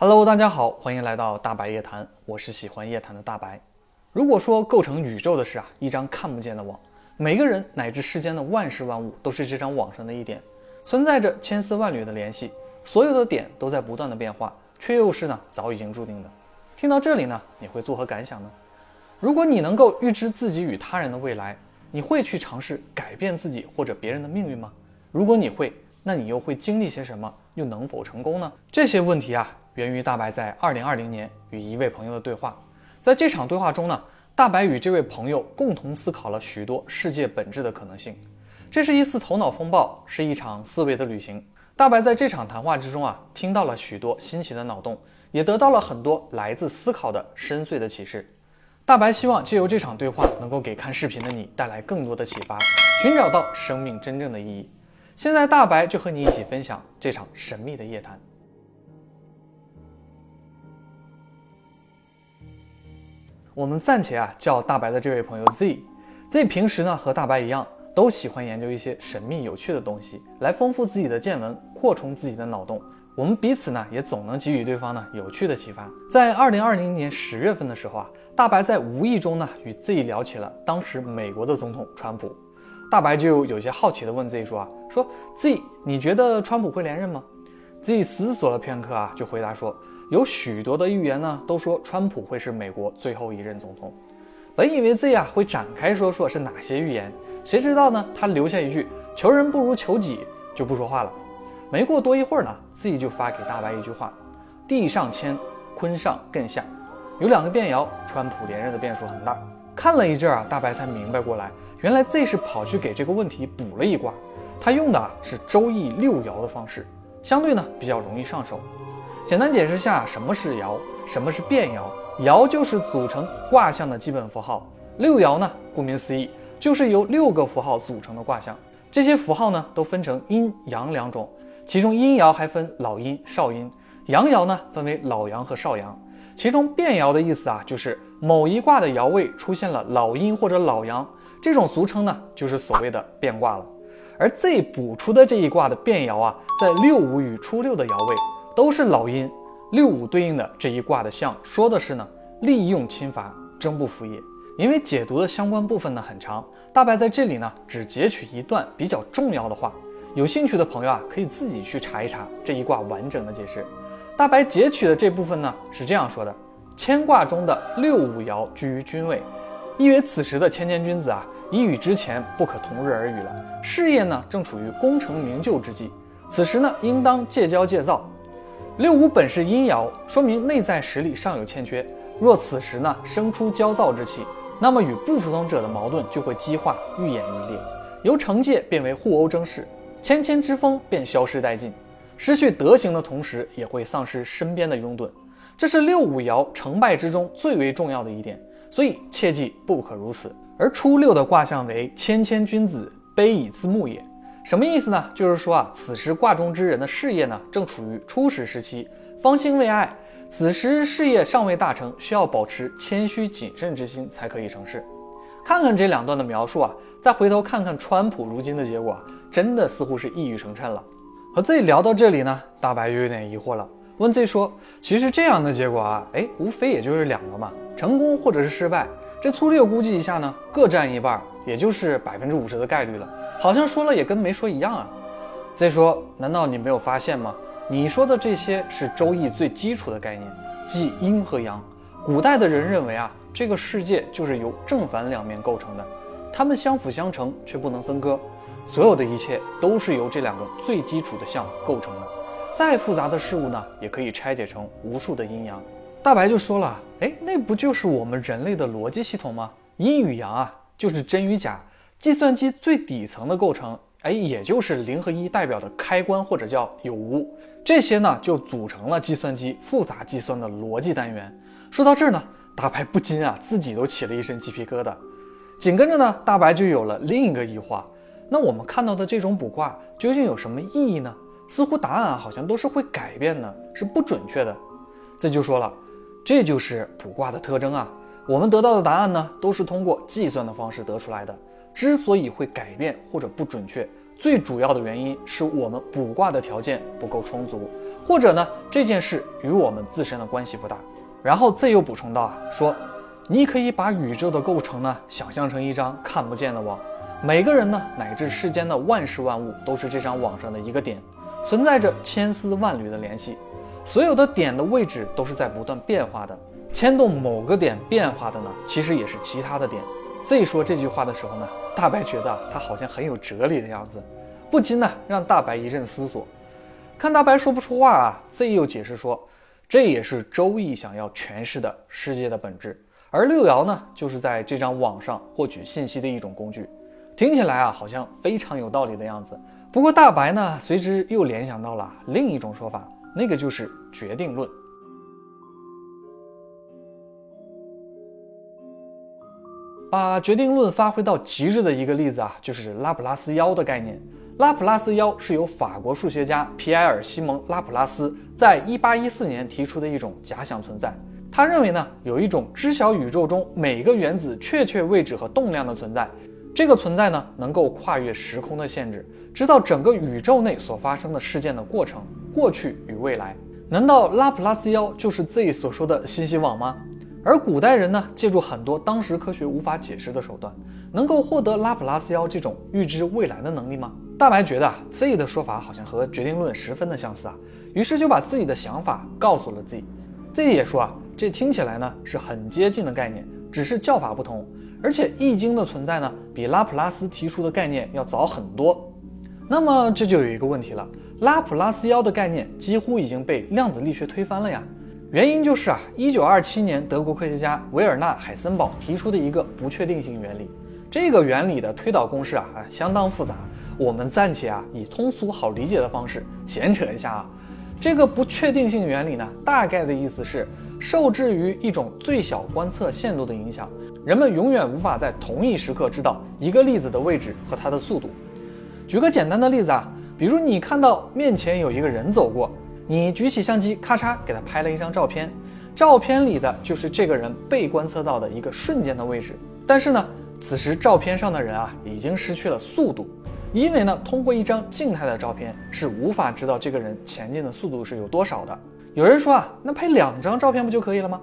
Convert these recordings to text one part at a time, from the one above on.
Hello，大家好，欢迎来到大白夜谈，我是喜欢夜谈的大白。如果说构成宇宙的是啊一张看不见的网，每个人乃至世间的万事万物都是这张网上的一点，存在着千丝万缕的联系，所有的点都在不断的变化，却又是呢早已经注定的。听到这里呢，你会作何感想呢？如果你能够预知自己与他人的未来，你会去尝试改变自己或者别人的命运吗？如果你会，那你又会经历些什么？又能否成功呢？这些问题啊，源于大白在二零二零年与一位朋友的对话。在这场对话中呢，大白与这位朋友共同思考了许多世界本质的可能性。这是一次头脑风暴，是一场思维的旅行。大白在这场谈话之中啊，听到了许多新奇的脑洞，也得到了很多来自思考的深邃的启示。大白希望借由这场对话，能够给看视频的你带来更多的启发，寻找到生命真正的意义。现在，大白就和你一起分享这场神秘的夜谈。我们暂且啊叫大白的这位朋友 Z，Z 平时呢和大白一样，都喜欢研究一些神秘有趣的东西，来丰富自己的见闻，扩充自己的脑洞。我们彼此呢也总能给予对方呢有趣的启发。在二零二零年十月份的时候啊，大白在无意中呢与 Z 聊起了当时美国的总统川普。大白就有些好奇地问 Z 说：“啊，说 Z，你觉得川普会连任吗？”Z 思索了片刻啊，就回答说：“有许多的预言呢，都说川普会是美国最后一任总统。”本以为 Z 啊会展开说说是哪些预言，谁知道呢？他留下一句“求人不如求己”，就不说话了。没过多一会儿呢，Z 就发给大白一句话：“地上谦，坤上艮下，有两个变爻，川普连任的变数很大。”看了一阵啊，大白才明白过来。原来 Z 是跑去给这个问题补了一卦，他用的是周易六爻的方式，相对呢比较容易上手。简单解释下什么是爻，什么是变爻。爻就是组成卦象的基本符号，六爻呢，顾名思义就是由六个符号组成的卦象。这些符号呢都分成阴阳两种，其中阴爻还分老阴、少阴，阳爻呢分为老阳和少阳。其中变爻的意思啊，就是某一卦的爻位出现了老阴或者老阳。这种俗称呢，就是所谓的变卦了。而 Z 补出的这一卦的变爻啊，在六五与初六的爻位都是老阴，六五对应的这一卦的象，说的是呢，利用侵伐，征不服也。因为解读的相关部分呢很长，大白在这里呢只截取一段比较重要的话，有兴趣的朋友啊，可以自己去查一查这一卦完整的解释。大白截取的这部分呢是这样说的：牵挂中的六五爻居于君位。意为此时的谦谦君子啊，已与之前不可同日而语了。事业呢，正处于功成名就之际。此时呢，应当戒骄戒躁。六五本是阴爻，说明内在实力尚有欠缺。若此时呢，生出焦躁之气，那么与不服从者的矛盾就会激化，愈演愈烈，由惩戒变为互殴争势，谦谦之风便消失殆尽。失去德行的同时，也会丧失身边的拥趸。这是六五爻成败之中最为重要的一点。所以切记不可如此。而初六的卦象为谦谦君子，卑以自牧也。什么意思呢？就是说啊，此时卦中之人的事业呢，正处于初始时期，方兴未艾。此时事业尚未大成，需要保持谦虚谨慎之心才可以成事。看看这两段的描述啊，再回头看看川普如今的结果，真的似乎是一语成谶了。和 Z 聊到这里呢，大白就有点疑惑了。问 Z 说：“其实这样的结果啊，哎，无非也就是两个嘛，成功或者是失败。这粗略估计一下呢，各占一半，也就是百分之五十的概率了。好像说了也跟没说一样啊。”Z 说：“难道你没有发现吗？你说的这些是周易最基础的概念，即阴和阳。古代的人认为啊，这个世界就是由正反两面构成的，它们相辅相成，却不能分割。所有的一切都是由这两个最基础的象构成的。”再复杂的事物呢，也可以拆解成无数的阴阳。大白就说了，哎，那不就是我们人类的逻辑系统吗？阴与阳啊，就是真与假。计算机最底层的构成，哎，也就是零和一代表的开关或者叫有无。这些呢，就组成了计算机复杂计算的逻辑单元。说到这儿呢，大白不禁啊，自己都起了一身鸡皮疙瘩。紧跟着呢，大白就有了另一个异化：那我们看到的这种卜卦究竟有什么意义呢？似乎答案好像都是会改变的，是不准确的。这就说了，这就是卜卦的特征啊。我们得到的答案呢，都是通过计算的方式得出来的。之所以会改变或者不准确，最主要的原因是我们卜卦的条件不够充足，或者呢这件事与我们自身的关系不大。然后 Z 又补充到啊，说你可以把宇宙的构成呢想象成一张看不见的网，每个人呢乃至世间的万事万物都是这张网上的一个点，存在着千丝万缕的联系，所有的点的位置都是在不断变化的，牵动某个点变化的呢，其实也是其他的点。Z 说这句话的时候呢，大白觉得他好像很有哲理的样子，不禁呢让大白一阵思索。看大白说不出话啊，Z 又解释说。这也是周易想要诠释的世界的本质，而六爻呢，就是在这张网上获取信息的一种工具。听起来啊，好像非常有道理的样子。不过大白呢，随之又联想到了另一种说法，那个就是决定论。把决定论发挥到极致的一个例子啊，就是拉普拉斯妖的概念。拉普拉斯妖是由法国数学家皮埃尔·西蒙·拉普拉斯在1814年提出的一种假想存在。他认为呢，有一种知晓宇宙中每个原子确切位置和动量的存在。这个存在呢，能够跨越时空的限制，知道整个宇宙内所发生的事件的过程、过去与未来。难道拉普拉斯妖就是 Z 所说的信息网吗？而古代人呢，借助很多当时科学无法解释的手段，能够获得拉普拉斯妖这种预知未来的能力吗？大白觉得 Z 的说法好像和决定论十分的相似啊，于是就把自己的想法告诉了 Z。Z 也说啊，这听起来呢是很接近的概念，只是叫法不同。而且易经的存在呢，比拉普拉斯提出的概念要早很多。那么这就有一个问题了，拉普拉斯妖的概念几乎已经被量子力学推翻了呀。原因就是啊，一九二七年德国科学家维尔纳海森堡提出的一个不确定性原理。这个原理的推导公式啊，啊相当复杂。我们暂且啊以通俗好理解的方式闲扯一下啊，这个不确定性原理呢，大概的意思是受制于一种最小观测限度的影响，人们永远无法在同一时刻知道一个粒子的位置和它的速度。举个简单的例子啊，比如你看到面前有一个人走过，你举起相机咔嚓给他拍了一张照片，照片里的就是这个人被观测到的一个瞬间的位置，但是呢，此时照片上的人啊已经失去了速度。因为呢，通过一张静态的照片是无法知道这个人前进的速度是有多少的。有人说啊，那拍两张照片不就可以了吗？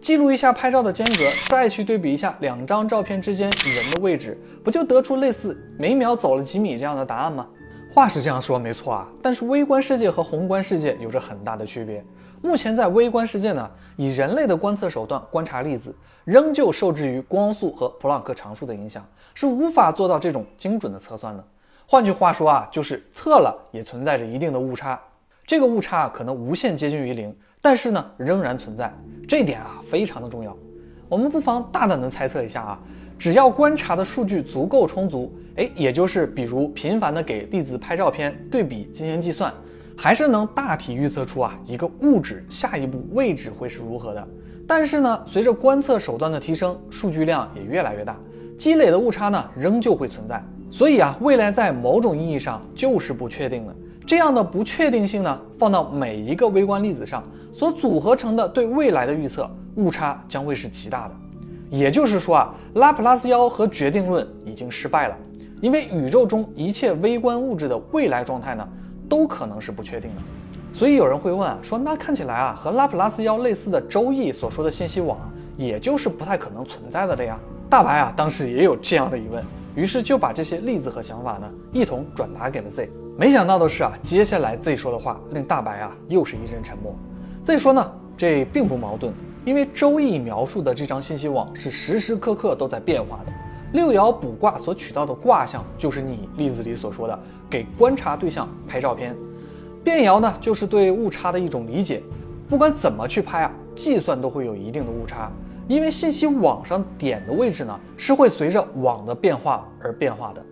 记录一下拍照的间隔，再去对比一下两张照片之间人的位置，不就得出类似每秒走了几米这样的答案吗？话是这样说没错啊，但是微观世界和宏观世界有着很大的区别。目前在微观世界呢，以人类的观测手段观察粒子，仍旧受制于光速和普朗克常数的影响，是无法做到这种精准的测算的。换句话说啊，就是测了也存在着一定的误差，这个误差可能无限接近于零，但是呢仍然存在，这点啊非常的重要。我们不妨大胆的猜测一下啊，只要观察的数据足够充足，哎，也就是比如频繁的给粒子拍照片对比进行计算，还是能大体预测出啊一个物质下一步位置会是如何的。但是呢，随着观测手段的提升，数据量也越来越大，积累的误差呢仍旧会存在。所以啊，未来在某种意义上就是不确定的。这样的不确定性呢，放到每一个微观粒子上所组合成的对未来的预测误差将会是极大的。也就是说啊，拉普拉斯妖和决定论已经失败了，因为宇宙中一切微观物质的未来状态呢，都可能是不确定的。所以有人会问啊，说那看起来啊，和拉普拉斯妖类似的周易所说的信息网，也就是不太可能存在的了呀？大白啊，当时也有这样的疑问。于是就把这些例子和想法呢一同转达给了 Z。没想到的是啊，接下来 Z 说的话令大白啊又是一阵沉默。Z 说呢，这并不矛盾，因为周易描述的这张信息网是时时刻刻都在变化的。六爻卜卦所取到的卦象就是你例子里所说的给观察对象拍照片，变爻呢就是对误差的一种理解。不管怎么去拍啊，计算都会有一定的误差。因为信息网上点的位置呢，是会随着网的变化而变化的。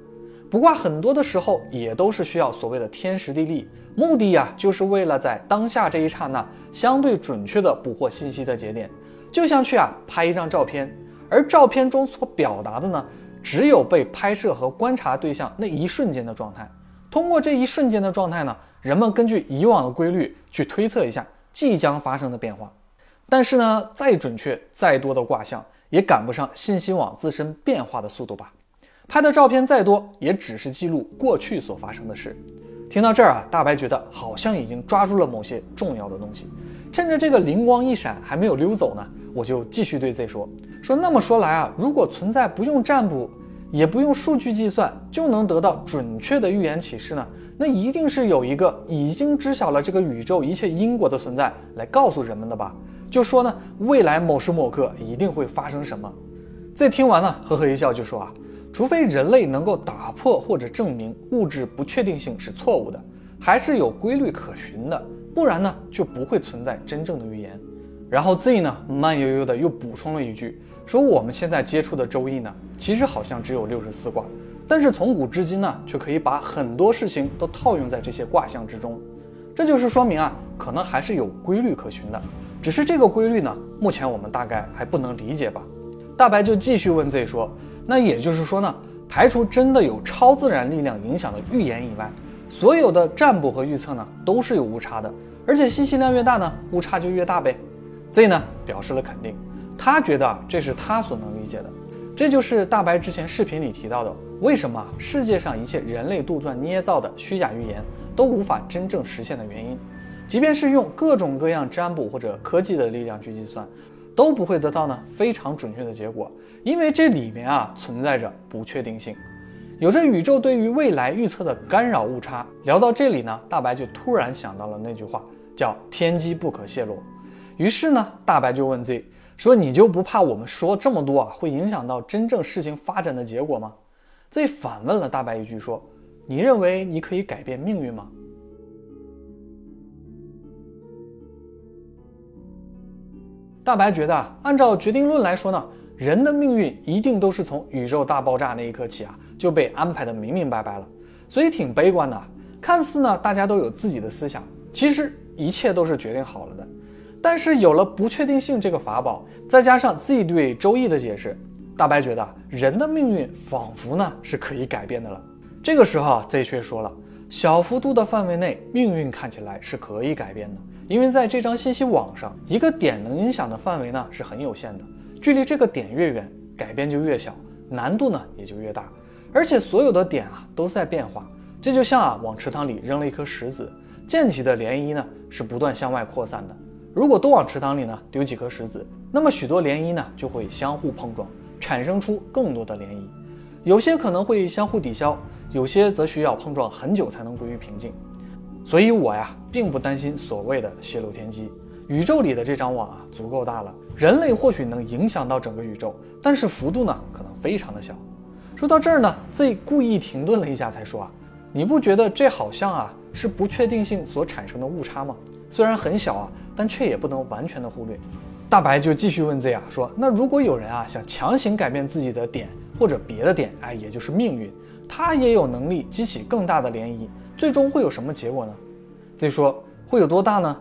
不过很多的时候也都是需要所谓的天时地利，目的呀，就是为了在当下这一刹那相对准确的捕获信息的节点。就像去啊拍一张照片，而照片中所表达的呢，只有被拍摄和观察对象那一瞬间的状态。通过这一瞬间的状态呢，人们根据以往的规律去推测一下即将发生的变化。但是呢，再准确、再多的卦象，也赶不上信息网自身变化的速度吧？拍的照片再多，也只是记录过去所发生的事。听到这儿啊，大白觉得好像已经抓住了某些重要的东西。趁着这个灵光一闪还没有溜走呢，我就继续对 Z 说说。那么说来啊，如果存在不用占卜，也不用数据计算就能得到准确的预言启示呢？那一定是有一个已经知晓了这个宇宙一切因果的存在来告诉人们的吧？就说呢，未来某时某刻一定会发生什么。Z 听完呢，呵呵一笑就说啊。除非人类能够打破或者证明物质不确定性是错误的，还是有规律可循的，不然呢就不会存在真正的预言。然后 Z 呢慢悠悠的又补充了一句，说我们现在接触的周易呢，其实好像只有六十四卦，但是从古至今呢，却可以把很多事情都套用在这些卦象之中。这就是说明啊，可能还是有规律可循的，只是这个规律呢，目前我们大概还不能理解吧。大白就继续问 Z 说。那也就是说呢，排除真的有超自然力量影响的预言以外，所有的占卜和预测呢都是有误差的，而且信息量越大呢，误差就越大呗。Z 呢表示了肯定，他觉得这是他所能理解的，这就是大白之前视频里提到的，为什么世界上一切人类杜撰捏造的虚假预言都无法真正实现的原因，即便是用各种各样占卜或者科技的力量去计算。都不会得到呢非常准确的结果，因为这里面啊存在着不确定性，有着宇宙对于未来预测的干扰误差。聊到这里呢，大白就突然想到了那句话，叫天机不可泄露。于是呢，大白就问 Z 说：“你就不怕我们说这么多啊，会影响到真正事情发展的结果吗？”Z 反问了大白一句说：“你认为你可以改变命运吗？”大白觉得啊，按照决定论来说呢，人的命运一定都是从宇宙大爆炸那一刻起啊就被安排的明明白白了，所以挺悲观的。看似呢，大家都有自己的思想，其实一切都是决定好了的。但是有了不确定性这个法宝，再加上自己对周易的解释，大白觉得人的命运仿佛呢是可以改变的了。这个时候啊，Z 却说了，小幅度的范围内，命运看起来是可以改变的。因为在这张信息网上，一个点能影响的范围呢是很有限的，距离这个点越远，改变就越小，难度呢也就越大。而且所有的点啊都在变化，这就像啊往池塘里扔了一颗石子，溅起的涟漪呢是不断向外扩散的。如果都往池塘里呢丢几颗石子，那么许多涟漪呢就会相互碰撞，产生出更多的涟漪。有些可能会相互抵消，有些则需要碰撞很久才能归于平静。所以，我呀，并不担心所谓的泄露天机。宇宙里的这张网啊，足够大了，人类或许能影响到整个宇宙，但是幅度呢，可能非常的小。说到这儿呢，Z 故意停顿了一下，才说啊，你不觉得这好像啊，是不确定性所产生的误差吗？虽然很小啊，但却也不能完全的忽略。大白就继续问 Z 啊，说，那如果有人啊，想强行改变自己的点或者别的点，哎，也就是命运，他也有能力激起更大的涟漪。最终会有什么结果呢？再说会有多大呢？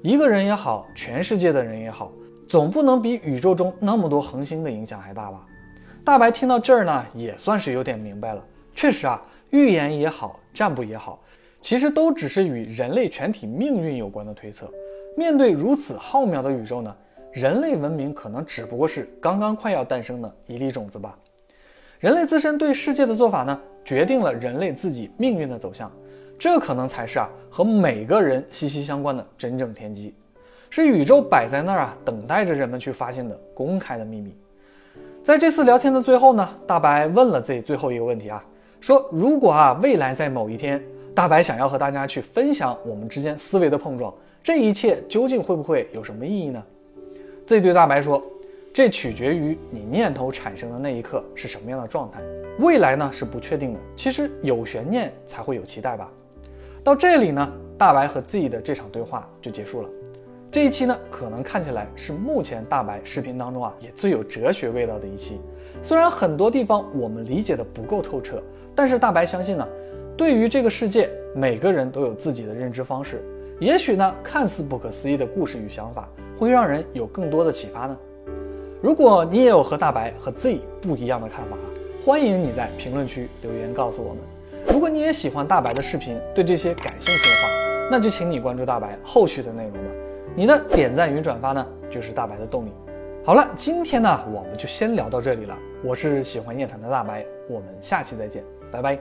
一个人也好，全世界的人也好，总不能比宇宙中那么多恒星的影响还大吧？大白听到这儿呢，也算是有点明白了。确实啊，预言也好，占卜也好，其实都只是与人类全体命运有关的推测。面对如此浩渺的宇宙呢，人类文明可能只不过是刚刚快要诞生的一粒种子吧。人类自身对世界的做法呢，决定了人类自己命运的走向。这可能才是啊和每个人息息相关的真正天机，是宇宙摆在那儿啊等待着人们去发现的公开的秘密。在这次聊天的最后呢，大白问了自己最后一个问题啊，说如果啊未来在某一天，大白想要和大家去分享我们之间思维的碰撞，这一切究竟会不会有什么意义呢？自己对大白说，这取决于你念头产生的那一刻是什么样的状态。未来呢是不确定的，其实有悬念才会有期待吧。到这里呢，大白和 Z 的这场对话就结束了。这一期呢，可能看起来是目前大白视频当中啊也最有哲学味道的一期。虽然很多地方我们理解的不够透彻，但是大白相信呢，对于这个世界，每个人都有自己的认知方式。也许呢，看似不可思议的故事与想法，会让人有更多的启发呢。如果你也有和大白和 Z 不一样的看法，欢迎你在评论区留言告诉我们。如果你也喜欢大白的视频，对这些感兴趣的话，那就请你关注大白后续的内容吧。你的点赞与转发呢，就是大白的动力。好了，今天呢，我们就先聊到这里了。我是喜欢夜谈的大白，我们下期再见，拜拜。